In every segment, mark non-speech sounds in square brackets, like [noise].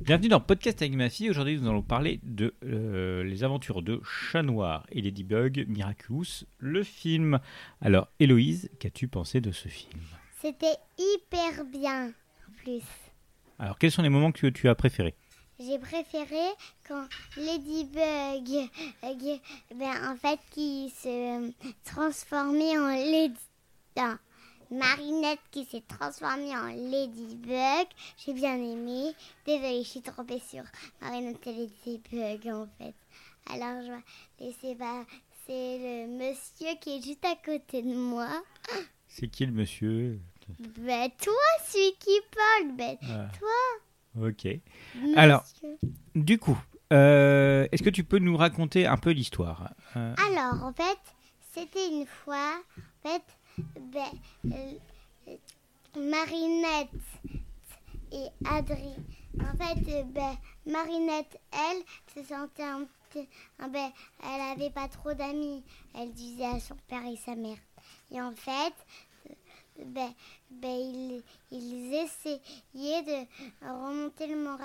Bienvenue dans Podcast avec ma fille. Aujourd'hui, nous allons parler de euh, les aventures de Chat Noir et Ladybug Miraculous, le film. Alors, Héloïse, qu'as-tu pensé de ce film? C'était hyper bien, en plus. Alors, quels sont les moments que tu as préférés? J'ai préféré quand Ladybug, euh, ben, en fait, qui se transformait en Lady... non, Marinette qui s'est transformée en Ladybug. J'ai bien aimé. Désolée, je suis trompée sur Marinette et Ladybug, en fait. Alors, je vais laisser passer le monsieur qui est juste à côté de moi. C'est qui le monsieur? Ben, toi, celui qui parle, ben, Ah, toi. Ok. monsieur. Alors- Du coup, euh, est-ce que tu peux nous raconter un peu l'histoire? Euh, Alors, en fait, c'était une fois, en fait, Marinette et Adri. En fait, euh, ben, Marinette, elle, se sentait un petit, ben, elle avait pas trop d'amis. Elle disait à son père et sa mère. Et en fait, euh, ben, ben, ils, essayaient de remonter le moral.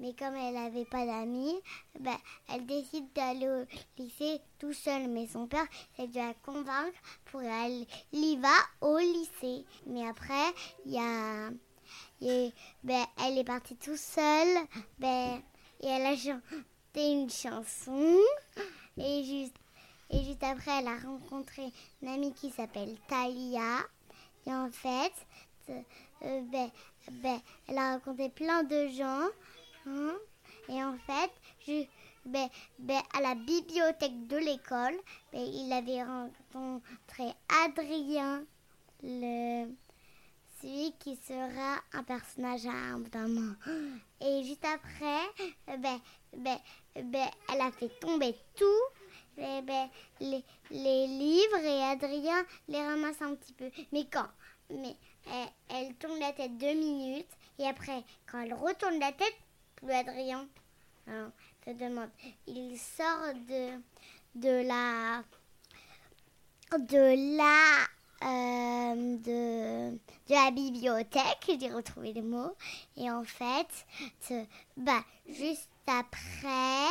Mais comme elle n'avait pas d'amis, ben, elle décide d'aller au lycée tout seul. Mais son père essaie de la convaincre pour aller elle y va au lycée. Mais après, y a, y a- ben, elle est partie tout seule. Ben, et elle a chanté une chanson. Et juste, et juste après, elle a rencontré une amie qui s'appelle Talia. Et en fait, euh, ben, ben, elle a rencontré plein de gens. hein. Et en fait, je, ben, ben, à la bibliothèque de l'école, ben, il avait rencontré Adrien, le, celui qui sera un personnage à un. Et juste après, elle a fait tomber tout. Les, les livres et Adrien les ramasse un petit peu. Mais quand Mais elle, tourne la tête deux minutes et après, quand elle retourne la tête, plus Adrien. Te demande, il sort de, de la. de la. euh, de, la bibliothèque, j'ai retrouvé le mot. Et en fait, bah, juste après,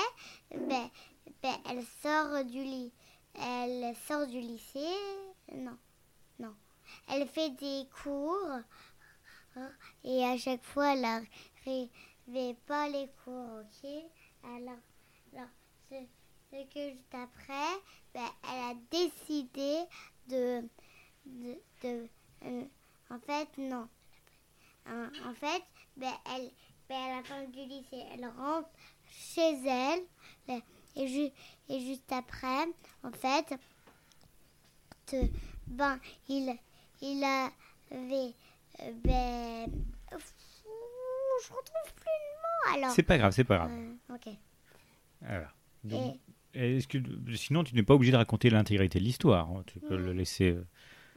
ben, ben, elle sort du lit. Elle sort du lycée. Non. Elle fait des cours. hein, Et à chaque fois, elle n'arrivait pas les cours, ok? Alors, alors ce, que juste après, ben, elle a décidé de... de, euh, en fait, non. Hein, En fait, ben, elle, ben, à la fin du lycée, elle rentre chez elle. ben, Et, et juste après, en fait, ben, il, il avait... euh, ben, je retrouve plus le mot alors. C'est pas grave, c'est pas grave. Euh, ok. Alors, donc, Et est-ce que, sinon, tu n'es pas obligé de raconter l'intégrité de l'histoire. hein. Tu peux le laisser. euh.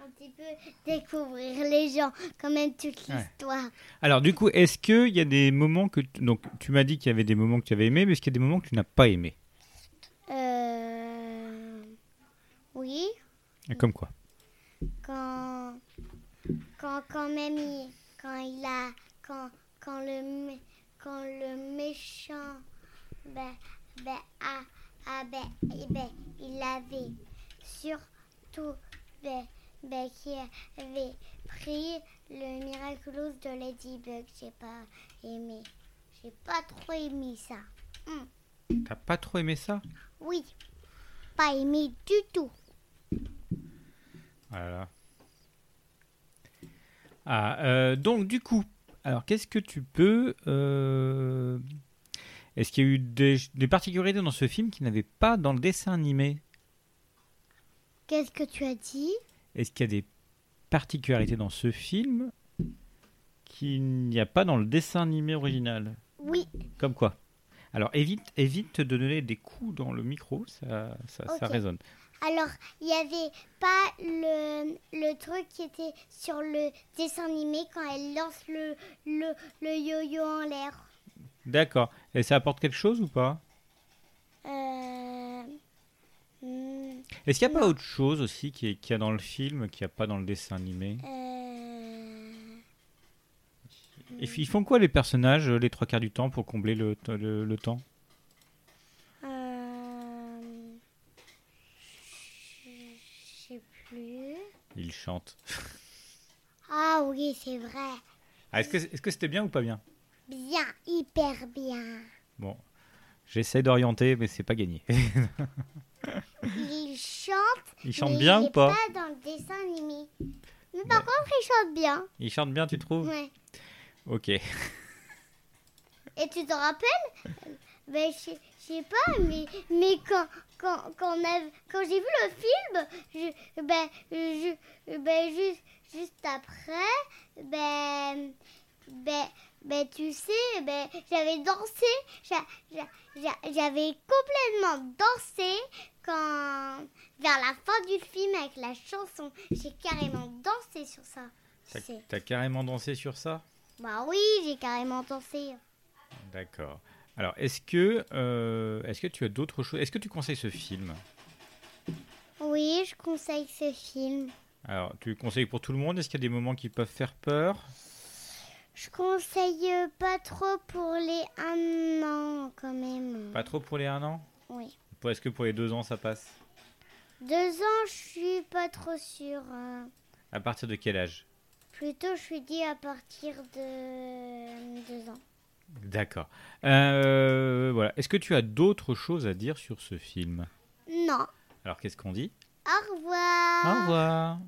un petit peu découvrir les gens, quand même toute Ouais. l'histoire. Alors, du coup, est-ce qu'il y a des moments que. tu- Donc, tu m'as dit qu'il y avait des moments que tu avais aimés, mais est-ce qu'il y a des moments que tu n'as pas aimés? Euh... Oui, Comme quoi? Quand, quand, quand même il, quand il a, quand, quand le, quand le méchant, ben, ben, ah, ah, ben, eh ben, il avait surtout, ben, ben, qui avait pris le Miraculous de Ladybug. J'ai pas aimé, j'ai pas trop aimé ça. T'as pas trop aimé ça? Oui, pas aimé du tout. Voilà. Ah, euh, donc, du coup, alors, qu'est-ce que tu peux. euh, Est-ce qu'il y a eu des, des particularités dans ce film qui n'avaient pas dans le dessin animé? Qu'est-ce que tu as dit? Est-ce qu'il y a des particularités dans ce film qu'il n'y a pas dans le dessin animé original? Oui, Comme quoi? Alors évite, évite de donner des coups dans le micro, ça, ça, résonne. Alors, il n'y avait pas le, le truc qui était sur le dessin animé quand elle lance le, le, le yo-yo en l'air. D'accord. Et ça apporte quelque chose ou pas? Euh, hmm, Est-ce qu'il n'y a pas autre chose aussi qui est- qu'il y a dans le film qu'il n'y a pas dans le dessin animé? Euh, Et ils font quoi les personnages euh, les trois quarts du temps pour combler le, le- le temps? Euh, je sais plus. Ils chantent. Ah oui, c'est vrai. Ah, est-ce que est-ce que c'était bien ou pas bien? Bien, hyper bien. Bon, j'essaie d'orienter, mais c'est pas gagné. [laughs] Il chante. Ils chantent mais bien il ou pas? pas dans le dessin animé. Mais par Ouais. contre, il chante bien. Ils chantent bien, tu trouves? Ouais. Ok. Et tu te rappelles? Ben, je, sais pas, mais, mais quand, quand, quand, j'ai vu le film, je, ben, je, ben, juste, juste après, ben, ben, ben, tu sais, ben, j'avais dansé, j'a- j'a- j'a- j'avais complètement dansé quand, vers la fin du film avec la chanson, j'ai carrément dansé sur ça. T'as carrément dansé sur ça? Bah oui, j'ai carrément dansé. D'accord. Alors, est-ce que, euh, est-ce que tu as d'autres choses Est-ce que tu conseilles ce film? Oui, je conseille ce film. Alors, tu le conseilles pour tout le monde? Est-ce qu'il y a des moments qui peuvent faire peur? Je conseille pas trop pour les un an quand même. Pas trop pour les 1 an? Oui. Est-ce que pour les 2 ans ça passe? Deux ans, je suis pas trop sûre. hein. À partir de quel âge? Plutôt, je suis dit à partir de deux ans. D'accord. Euh, voilà. Est-ce que tu as d'autres choses à dire sur ce film? Non. Alors, qu'est-ce qu'on dit? Au revoir. Au revoir